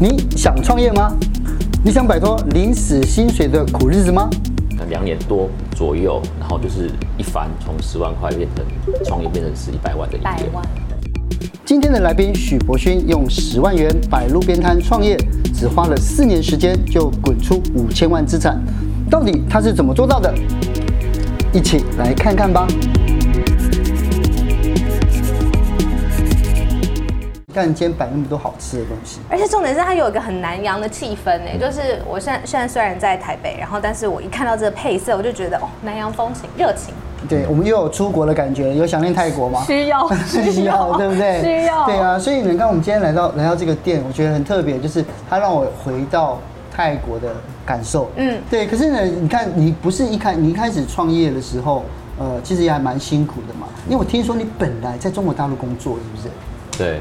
你想创业吗？你想摆脱领死薪水的苦日子吗？两年多左右，然后就是一翻，从十万块变成创业，变成是一百万的一百万。今天的来宾许博勋用十万元摆路边摊创业，只花了四年时间就滚出五千万资产，到底他是怎么做到的？一起来看看吧。看今天摆那么多好吃的东西，而且重点是它有一个很南洋的气氛呢。就是我现在现在虽然在台北，然后但是我一看到这个配色，我就觉得哦，南洋风情，热情。对，我们又有出国的感觉，有想念泰国吗？需要，需要，对不对？需要。对啊，所以你看我们今天来到来到这个店，我觉得很特别，就是它让我回到泰国的感受。嗯，对。可是呢，你看你不是一开你一开始创业的时候，呃，其实也还蛮辛苦的嘛。因为我听说你本来在中国大陆工作，是不是？对。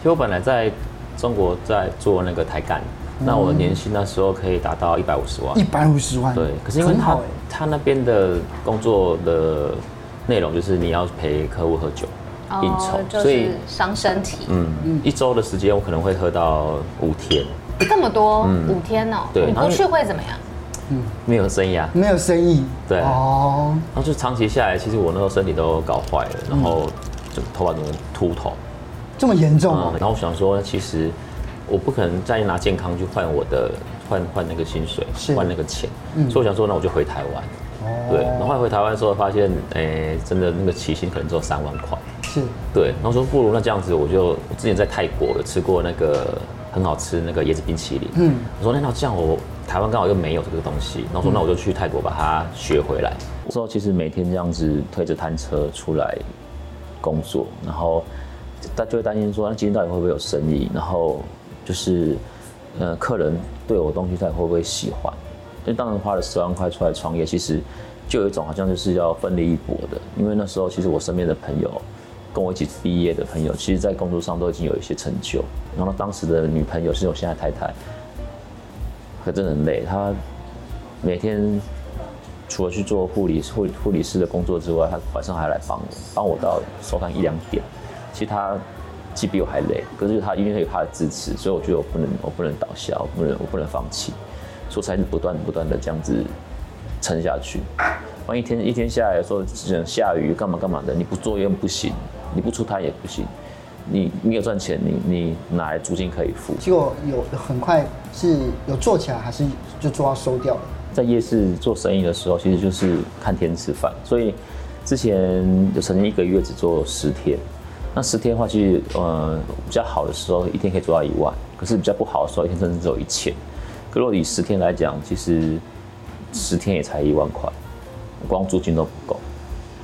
其实我本来在中国在做那个台干，嗯、那我年薪那时候可以达到一百五十万。一百五十万。对，可是因为他他那边的工作的内容就是你要陪客户喝酒、哦、应酬，所以伤身体。嗯，一周的时间我可能会喝到五天。这么多？嗯、五天哦。对。你不去会怎么样？嗯，没有生意啊。没有生意。对。哦。然后就长期下来，其实我那时候身体都搞坏了，然后就头发都秃头。这么严重、啊嗯、然后我想说，其实我不可能再拿健康去换我的换换那个薪水，换那个钱。嗯、所以我想说，那我就回台湾。哦。对。然后回台湾之后，发现，哎，真的那个起薪可能只有三万块。是。对。然后说，不如那这样子，我就我之前在泰国有吃过那个很好吃那个椰子冰淇淋。嗯。我说，那那这样我台湾刚好又没有这个东西，然后说，那我就去泰国把它学回来。之后其实每天这样子推着摊车出来工作，然后。他就会担心说，那今天到底会不会有生意？然后就是，呃，客人对我东西他会不会喜欢？因为当时花了十万块出来创业，其实就有一种好像就是要奋力一搏的。因为那时候其实我身边的朋友，跟我一起毕业的朋友，其实在工作上都已经有一些成就。然后当时的女朋友是我现在太太，可真的很累。她每天除了去做护理护护理师的工作之外，她晚上还来帮我，帮我到收摊一两点。其实他既比我还累，可是他因为他有他的支持，所以我觉得我不能，我不能倒下，我不能，我不能放弃，所以才是不断不断的这样子撑下去。万一天一天下来说只能下雨干嘛干嘛的，你不做又不行，你不出摊也不行，你你有赚钱，你你哪来租金可以付？结果有很快是有做起来，还是就做到收掉了？在夜市做生意的时候，其实就是看天吃饭，所以之前就曾经一个月只做十天。那十天的话，其实呃比较好的时候，一天可以做到一万；可是比较不好的时候，一天甚至只有一千。可如果以十天来讲，其实十天也才一万块，光租金都不够。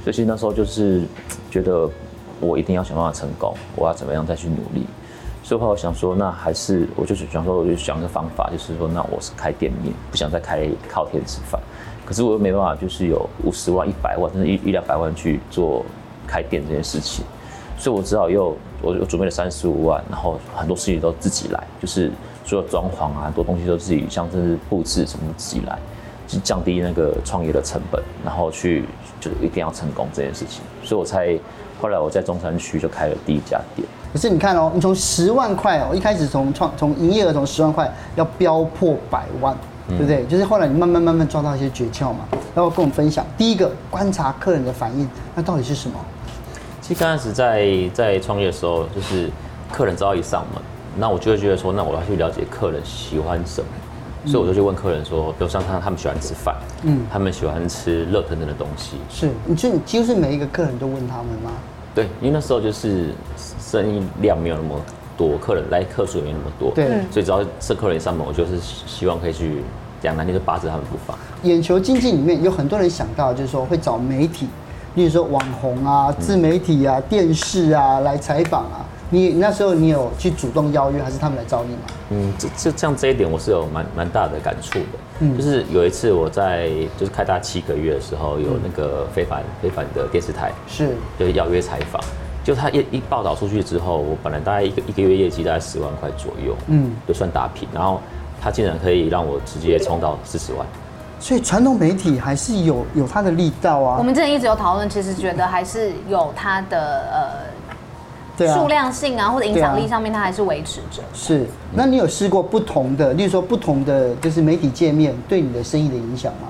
所以那时候就是觉得我一定要想办法成功，我要怎么样再去努力。所以后来我想说，那还是我就是想说，我就想个方法，就是说，那我是开店面，不想再开靠天吃饭。可是我又没办法，就是有五十万、一百万，甚至一一两百万去做开店这件事情。所以我只好又我又准备了三十五万，然后很多事情都自己来，就是所有装潢啊，很多东西都自己，像这是布置什么自己来，就降低那个创业的成本，然后去就是一定要成功这件事情。所以我才后来我在中山区就开了第一家店。可是你看哦，你从十万块哦，一开始从创从营业额从十万块要飙破百万，对不对？嗯、就是后来你慢慢慢慢抓到一些诀窍嘛，然后跟我们分享。第一个观察客人的反应，那到底是什么？其实刚开始在在创业的时候，就是客人只要一上门，那我就会觉得说，那我要去了解客人喜欢什么，嗯、所以我就去问客人说，比如像他他们喜欢吃饭，嗯，他们喜欢吃热腾腾的东西。是，你就你几乎是每一个客人都问他们吗？对，因为那时候就是生意量没有那么多，客人来客数也没那么多，对，所以只要是客人一上门，我就是希望可以去讲难听就巴着他们不放。眼球经济里面有很多人想到，就是说会找媒体。例如说网红啊、自媒体啊、电视啊来采访啊，你那时候你有去主动邀约，还是他们来找你吗？嗯，这这像这一点我是有蛮蛮大的感触的。嗯，就是有一次我在就是开大七个月的时候，有那个非凡非凡的电视台是就邀约采访，就他一一报道出去之后，我本来大概一个一个月业绩大概十万块左右，嗯，就算打平，然后他竟然可以让我直接冲到四十万。所以传统媒体还是有有它的力道啊。我们之前一直有讨论，其实觉得还是有它的呃数量性啊或者影响力上面，它还是维持着。是，那你有试过不同的，例如说不同的就是媒体界面对你的生意的影响吗？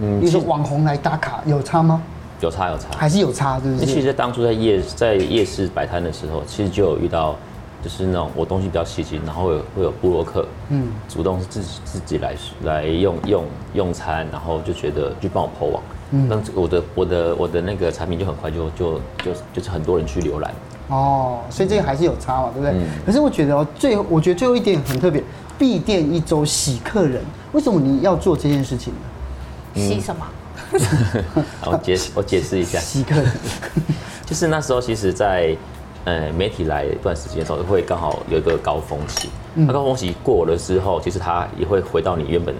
嗯，例如说网红来打卡有差吗？有差有差，还是有差，是不是？其实当初在夜在夜市摆摊的时候，其实就有遇到。就是那种我东西比较细心，然后会有会有布洛克，嗯，主动自己自己来来用用用餐，然后就觉得去帮我 po 网，嗯，那我的我的我的那个产品就很快就就就就是很多人去浏览，哦，所以这个还是有差嘛，对不对？嗯、可是我觉得哦，最后我觉得最后一点很特别，闭店一周洗客人，为什么你要做这件事情呢？洗什么？我解我解释一下，洗客人，就是那时候其实，在。呃，媒体来一段时间的时候，会刚好有一个高峰期。那高峰期过了之后，其实它也会回到你原本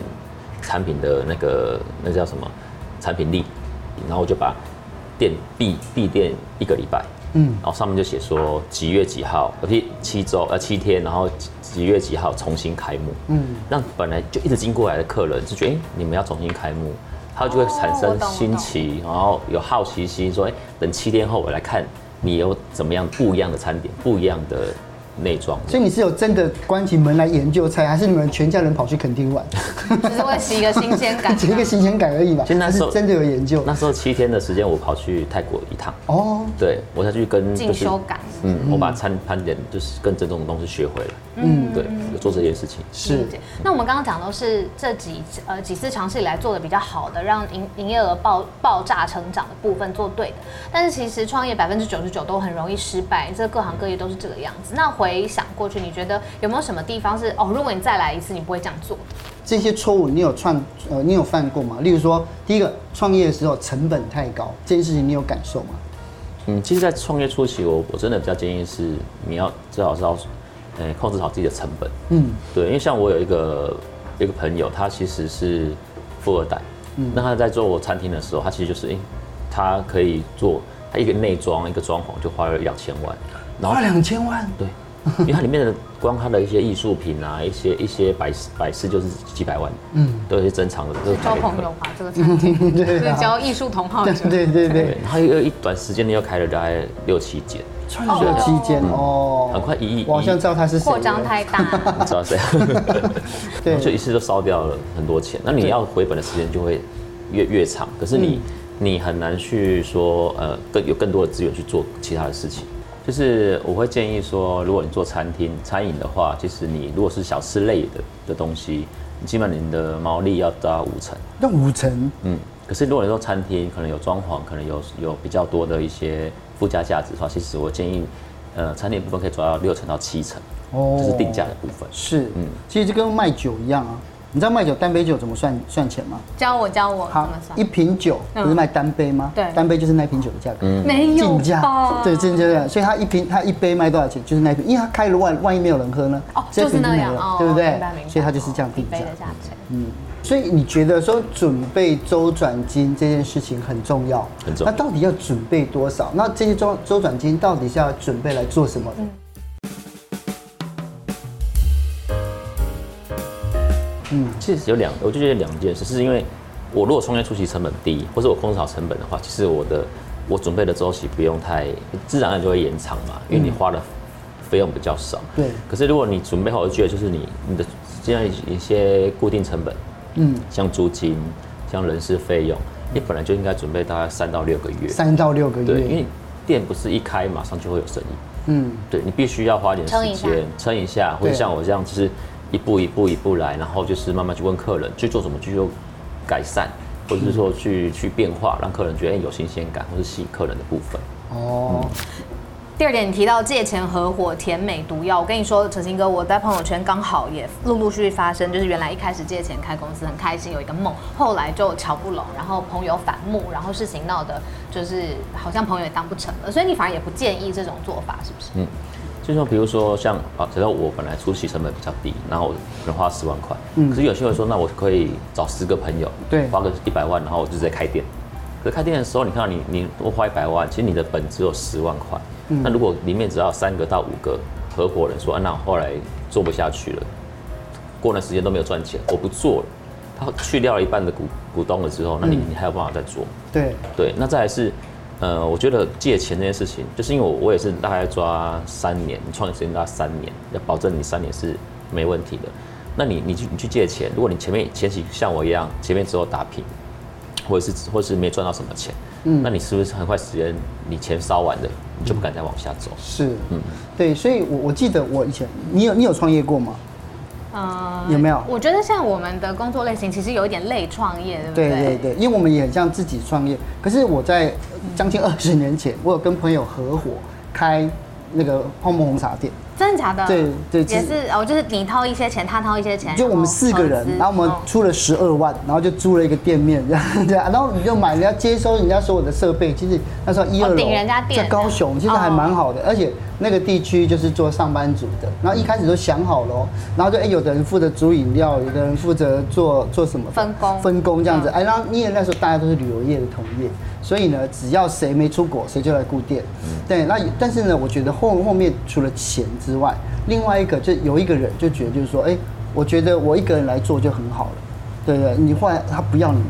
产品的那个那叫什么产品力，然后就把店闭闭店一个礼拜。嗯，然后上面就写说几月几号，而且七周呃七天，然后几月几号重新开幕。嗯，让本来就一直经过来的客人就觉得，哎，你们要重新开幕，他就会产生新奇，然后有好奇心，说，哎，等七天后我来看。你有怎么样不一样的餐点，不一样的内装？所以你是有真的关起门来研究菜，还是你们全家人跑去垦丁玩？只是为洗一个新鲜感，洗一个新鲜感而已嘛。那时候真的有研究。那时候七天的时间，我跑去泰国一趟。哦，对，我才去跟进修感。嗯，我把餐盘点就是更正宗的东西学会了。嗯，对，有做这件事情。是。那我们刚刚讲的是这几呃几次尝试以来做的比较好的，让营营业额爆爆炸成长的部分做对的。但是其实创业百分之九十九都很容易失败，这各行各业都是这个样子。那回想过去，你觉得有没有什么地方是哦，如果你再来一次，你不会这样做？这些错误你有创呃你有犯过吗？例如说，第一个创业的时候成本太高，这件事情你有感受吗？嗯，其实，在创业初期，我我真的比较建议是你要最好是要，呃，控制好自己的成本。嗯，对，因为像我有一个一个朋友，他其实是富二代。嗯，那他在做餐厅的时候，他其实就是，哎，他可以做他一个内装一个装潢就花了两千万，然后花两千万，对。因为它里面的光它的一些艺术品啊，一些一些摆摆饰就是几百万，嗯，都有些珍藏的。交朋友嘛，这个餐厅，对，交艺术同好。对对对对。然后又一短时间内又开了大概六七间，六七间哦，很快一亿。我好像知道他是。扩张太大。你知道谁？对，就一次就烧掉了很多钱。那你要回本的时间就会越越长，可是你你很难去说呃更有更多的资源去做其他的事情。就是我会建议说，如果你做餐厅餐饮的话，其实你如果是小吃类的的东西，你基本你的毛利要到五成。那五成？嗯。可是如果你做餐厅，可能有装潢，可能有有比较多的一些附加价值的话，其实我建议，呃，餐厅部分可以做到六成到七成。哦。就是定价的部分。是。嗯。其实就跟卖酒一样啊。你知道卖酒单杯酒怎么算算钱吗？教我教我。好，一瓶酒不是卖单杯吗？对，单杯就是那瓶酒的价格。没有进价。对，进价。所以他一瓶他一杯卖多少钱？就是那瓶，因为他开了万万一没有人喝呢？哦，就是那样，对不对？所以他就是这样定价。嗯，所以你觉得说准备周转金这件事情很重要？很重要。那到底要准备多少？那这些周周转金到底是要准备来做什么？嗯，其实有两，我就觉得两件事，是因为我如果创业初期成本低，或者我控制好成本的话，其实我的我准备的周期不用太，自然而然就会延长嘛，因为你花的费用比较少。对。可是如果你准备好，我觉得就是你你的这样一些固定成本，嗯，像租金、像人事费用，你本来就应该准备大概三到六个月。三到六个月。对，因为店不是一开马上就会有生意。嗯。对，你必须要花点时间撑一下，或者像我这样，就是。一步一步一步来，然后就是慢慢去问客人去做什么，去做改善，或者是说去去变化，让客人觉得有新鲜感，或是吸引客人的部分。哦。嗯、第二点，你提到借钱合伙甜美毒药，我跟你说，哲新哥，我在朋友圈刚好也陆陆续续发生，就是原来一开始借钱开公司很开心，有一个梦，后来就瞧不拢，然后朋友反目，然后事情闹得就是好像朋友也当不成了，所以你反而也不建议这种做法，是不是？嗯。就像，比如说像啊，只要我本来初期成本比较低，然后我能花十万块，嗯，可是有些人说，那我可以找十个朋友，对，花个一百万，然后我就直接开店。可是开店的时候，你看到你你多花一百万，其实你的本只有十万块。嗯，那如果里面只要三个到五个合伙人说，啊，那后来做不下去了，过段时间都没有赚钱，我不做了，他去掉了一半的股股东了之后，那你你还有办法再做？对对，那再来是。呃，我觉得借钱这件事情，就是因为我我也是大概抓三年，创业时间大概三年，要保证你三年是没问题的。那你你去你去借钱，如果你前面前期像我一样，前面只有打平，或者是或者是没赚到什么钱，嗯，那你是不是很快时间你钱烧完了，你就不敢再往下走？是，嗯，对，所以我我记得我以前，你有你有创业过吗？呃，有没有？我觉得像我们的工作类型，其实有一点类创业，对不对？对对对，因为我们也很像自己创业。可是我在将近二十年前，我有跟朋友合伙开那个泡沫红茶店。真的假的？对对，也是哦，就是你掏一些钱，他掏一些钱，就我们四个人，然后我们出了十二万，然后就租了一个店面，这样对啊，然后你就买人家接收人家所有的设备，其实那时候一二楼在高雄，其实还蛮好的，而且那个地区就是做上班族的，然后一开始都想好了，然后就哎，有的人负责煮饮料，有的人负责做做什么分工分工这样子，哎，然后因为那时候大家都是旅游业的同业，所以呢，只要谁没出国，谁就来顾店，对，那但是呢，我觉得后后面除了钱之外，另外一个就有一个人就觉得就是说，哎，我觉得我一个人来做就很好了，对不对？你后来他不要你们，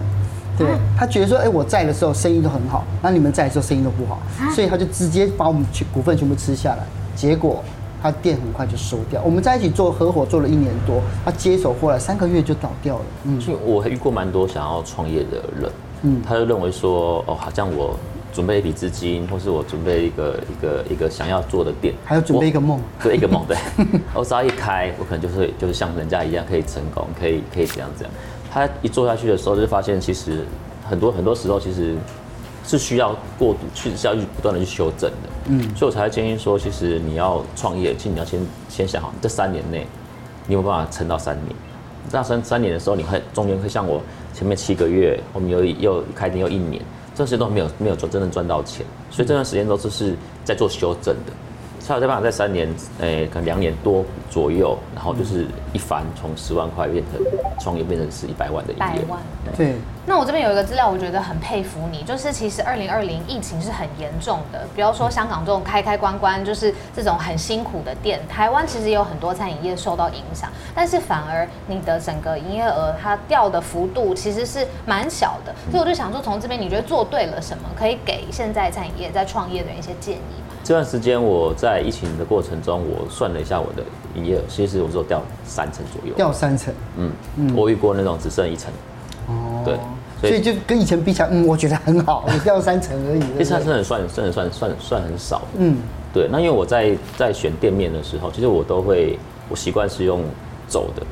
对，他觉得说，哎，我在的时候生意都很好，那你们在的时候生意都不好，所以他就直接把我们全股份全部吃下来，结果他店很快就收掉。我们在一起做合伙做了一年多，他接手过来三个月就倒掉了。嗯，所以我还遇过蛮多想要创业的人，嗯，他就认为说，哦，好像我。准备一笔资金，或是我准备一个一个一个想要做的店，还要准备一个梦，对，一个梦，对。我只要一开，我可能就是就是像人家一样可以成功，可以可以怎样怎样。他一做下去的时候，就发现其实很多很多时候其实是需要过度，去是要去不断的去修正的。嗯，所以我才会建议说，其实你要创业，其实你要先先想好，这三年内你有没有办法撑到三年？那三三年的时候，你会中间会像我前面七个月，我们又又开店又一年。这些都没有没有赚真正赚到钱，所以这段时间都是是在做修正的。才有办法在三年，诶，可能两年多左右，然后就是一翻，从十万块变成创业变成是一百万的营业。百万，对。那我这边有一个资料，我觉得很佩服你，就是其实二零二零疫情是很严重的，比方说香港这种开开关关，就是这种很辛苦的店，台湾其实也有很多餐饮业受到影响，但是反而你的整个营业额它掉的幅度其实是蛮小的，所以我就想说，从这边你觉得做对了什么，可以给现在餐饮业在创业的人一些建议。这段时间我在疫情的过程中，我算了一下我的营业额，其实我说掉三成左右。掉三成，嗯嗯，我遇过那种只剩一层。哦，对，所以就跟以前比起来，嗯，我觉得很好，你掉三成而已。这三成算算算算算很少。嗯，对。那因为我在在选店面的时候，其实我都会，我习惯是用走的，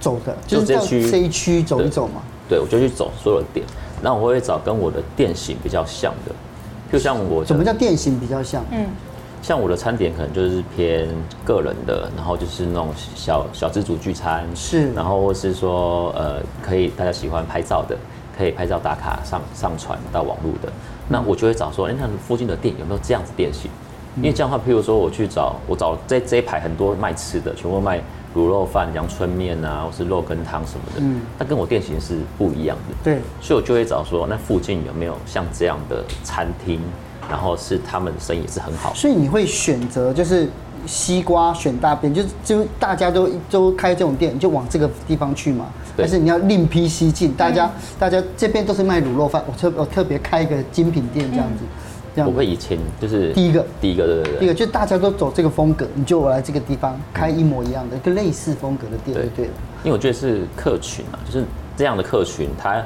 走的，就是这区这一区走一走嘛。对，我就去走所有的店，那我会找跟我的店型比较像的。就像我，什么叫店型比较像？嗯，像我的餐点可能就是偏个人的，然后就是那种小小自主聚餐，是，然后或是说呃，可以大家喜欢拍照的，可以拍照打卡上上传到网络的，嗯、那我就会找说，哎、欸，那附近的店有没有这样子店型？嗯、因为这样的话，譬如说我去找，我找这这一排很多卖吃的，全部卖。卤肉饭、阳春面啊，或是肉羹汤什么的，嗯，那跟我店型是不一样的，对，所以我就会找说，那附近有没有像这样的餐厅，然后是他们的生意也是很好，所以你会选择就是西瓜选大便，就就大家都都开这种店，就往这个地方去嘛，但是你要另辟蹊径？大家、嗯、大家这边都是卖卤肉饭，我特我特别开一个精品店这样子。嗯我会以前就是第一个，第一个对对对，第一个就大家都走这个风格，你就我来这个地方开一模一样的一个类似风格的店就，对了。因为我觉得是客群啊，就是这样的客群，他，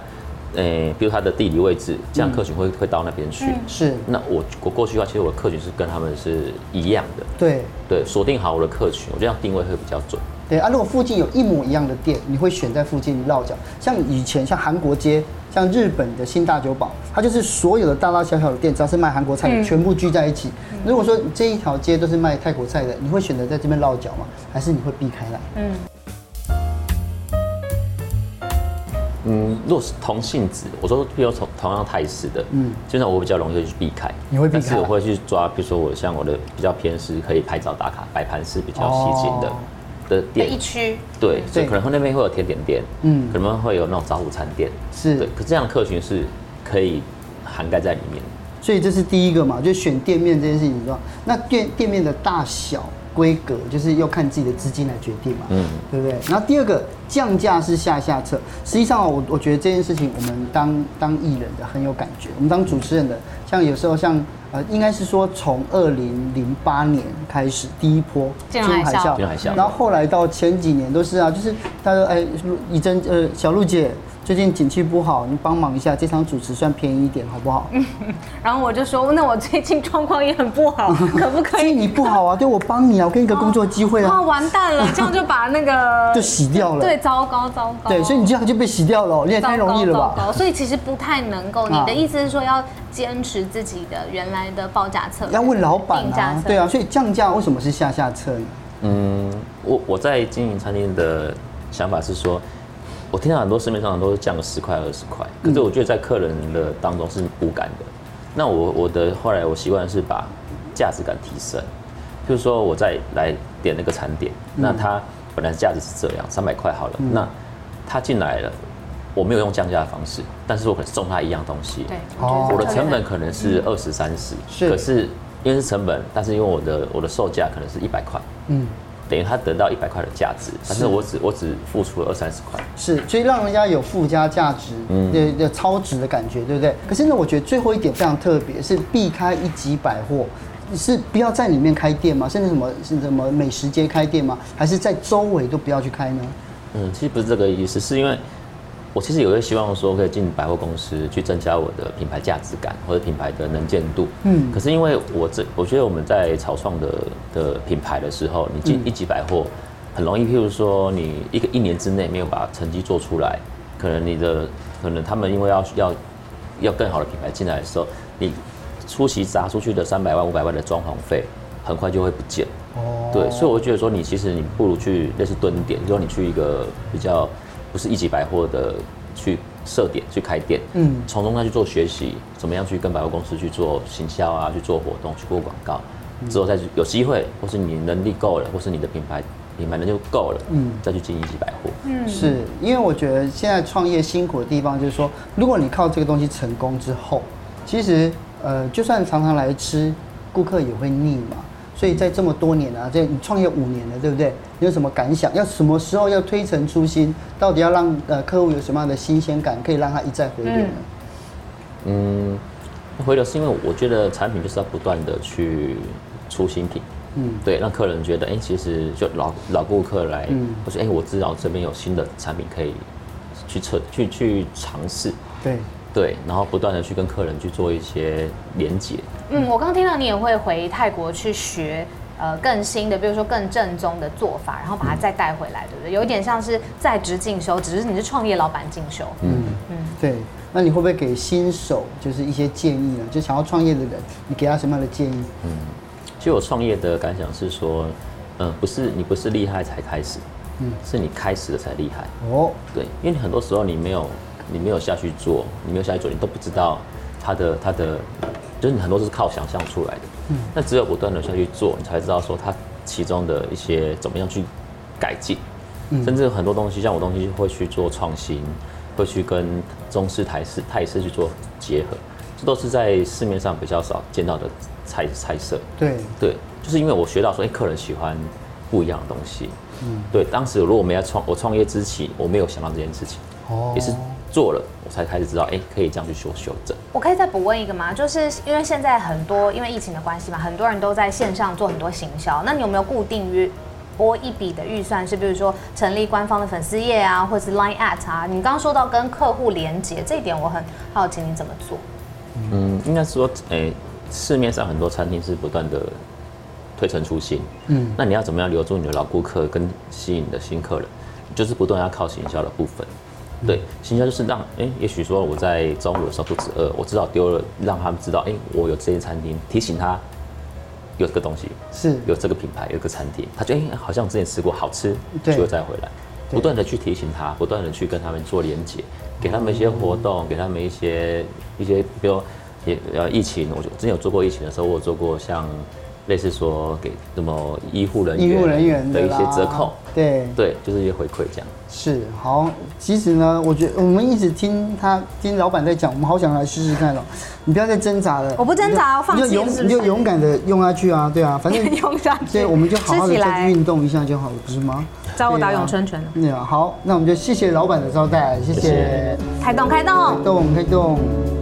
诶，比如它的地理位置，这样客群会会到那边去。是。那我我过去的话，其实我的客群是跟他们是一样的。对对，锁定好我的客群，我这样定位会比较准。对啊，如果附近有一模一样的店，你会选在附近落脚。像以前像韩国街。像日本的新大久保，它就是所有的大大小小的店，只要是卖韩国菜的，全部聚在一起。如果说这一条街都是卖泰国菜的，你会选择在这边落脚吗？还是你会避开来？嗯。嗯，如果是同性质，我说比如同同样态势的，嗯，就像我比较容易去避开。你会避开？但是我会去抓，比如说我像我的比较偏是可以拍照打卡，摆盘是比较吸睛的。哦的店。一区。对，所以可能那边会有甜点店，嗯，可能会有那种早午餐店，是。对，可这样的客群是可以涵盖在里面。所以这是第一个嘛，就选店面这件事情，是吧？那店店面的大小规格，就是要看自己的资金来决定嘛，嗯，对不对？然后第二个降价是下下策，实际上我我觉得这件事情，我们当当艺人的很有感觉，我们当主持人的，像有时候像呃，应该是说从二零零八年开始第一波金融海啸，然后后来到前几年都是啊，就是他说哎，以真呃小鹿姐。最近景气不好，你帮忙一下，这场主持算便宜一点，好不好？然后我就说，那我最近状况也很不好，可不可以？你不好啊，对我帮你啊，我给你个工作机会啊。哦，完蛋了，这样就把那个就洗掉了。对，糟糕糟糕。对，所以你这样就被洗掉了，你也太容易了吧？糟糕，所以其实不太能够。你的意思是说要坚持自己的原来的报价策略？要问老板啊。对啊，所以降价为什么是下下策呢？嗯，我我在经营餐厅的想法是说。我听到很多市面上都是降个十块二十块，可是我觉得在客人的当中是无感的。那我我的后来我习惯是把价值感提升，就是说我再来点那个餐点，那它本来价值是这样三百块好了，那他进来了，我没有用降价的方式，但是我可能送他一样东西，对，我的成本。可能是二十三十，可是因为是成本，但是因为我的我的售价可能是一百块，嗯。等于他得到一百块的价值，但是我只我只付出了二三十块，是，所以让人家有附加价值，嗯，的超值的感觉，对不对？可是呢，我觉得最后一点非常特别，是避开一级百货，是不要在里面开店吗？甚至什么是什么美食街开店吗？还是在周围都不要去开呢？嗯，其实不是这个意思，是因为。我其实有些希望说，可以进百货公司去增加我的品牌价值感或者品牌的能见度。嗯。可是因为我这，我觉得我们在草创的的品牌的时候，你进一级百货很容易，譬如说你一个一年之内没有把成绩做出来，可能你的可能他们因为要要要更好的品牌进来的时候，你出席砸出去的三百万五百万的装潢费，很快就会不见。哦。对，所以我觉得说，你其实你不如去类似蹲点，就说你去一个比较。不是一级百货的去设点去开店，嗯，从中再去做学习，怎么样去跟百货公司去做行销啊，去做活动，去做广告，之后再有机会，或是你能力够了，或是你的品牌品牌能就够了，嗯，再去进一级百货。嗯，是因为我觉得现在创业辛苦的地方就是说，如果你靠这个东西成功之后，其实呃，就算常常来吃，顾客也会腻嘛。所以在这么多年啊，这你创业五年了，对不对？你有什么感想？要什么时候要推陈出新？到底要让呃客户有什么样的新鲜感，可以让他一再回流呢？嗯，回流是因为我觉得产品就是要不断的去出新品，嗯，对，让客人觉得哎、欸，其实就老老顾客来，嗯，我说哎，我知道这边有新的产品可以去测去去尝试，对。对，然后不断的去跟客人去做一些连接。嗯，我刚刚听到你也会回泰国去学，呃，更新的，比如说更正宗的做法，然后把它再带回来，对不对？有一点像是在职进修，只是你是创业老板进修。嗯嗯，对。那你会不会给新手就是一些建议呢？就想要创业的人，你给他什么样的建议？嗯，其实我创业的感想是说，嗯，不是你不是厉害才开始，嗯，是你开始了才厉害。哦，对，因为你很多时候你没有。你没有下去做，你没有下去做，你都不知道它的它的，就是你很多是靠想象出来的。嗯，那只有不断的下去做，你才知道说它其中的一些怎么样去改进。嗯，甚至很多东西，像我东西会去做创新，会去跟中式台式泰式去做结合，这都是在市面上比较少见到的菜菜色。对对，就是因为我学到说，哎，客人喜欢不一样的东西。嗯，对，当时如果我们要创我创业之前，我没有想到这件事情。哦，也是。做了，我才开始知道，哎、欸，可以这样去修修正。我可以再补问一个吗？就是因为现在很多因为疫情的关系嘛，很多人都在线上做很多行销。那你有没有固定约拨一笔的预算？是比如说成立官方的粉丝页啊，或者是 Line at 啊？你刚刚说到跟客户连接这一点，我很好奇你怎么做？嗯，应该是说，哎、欸，市面上很多餐厅是不断的推陈出新。嗯，那你要怎么样留住你的老顾客跟吸引你的新客人？就是不断要靠行销的部分。对，行销就是让，哎，也许说我在中午的时候肚子饿，我知道丢了，让他们知道，哎，我有这些餐厅，提醒他有这个东西，是。有这个品牌，有个餐厅，他觉得哎，好像之前吃过，好吃，就会再回来，不断的去提醒他，不断的去跟他们做连接，给他们一些活动，给他们一些一些，比如也呃疫情，我就之前有做过疫情的时候，我有做过像类似说给什么医护人员、医护人员的一些折扣，对对，就是一些回馈这样。是好，其实呢，我觉得我们一直听他听老板在讲，我们好想来试试看哦。你不要再挣扎了，我不挣扎，我放弃了，你就勇敢的用下去啊，对啊，反正 用下去，对，我们就好好的再去运动一下就好了，不是吗？找我打咏春拳。对啊，好，那我们就谢谢老板的招待，谢谢。开动，开动，开动，开动。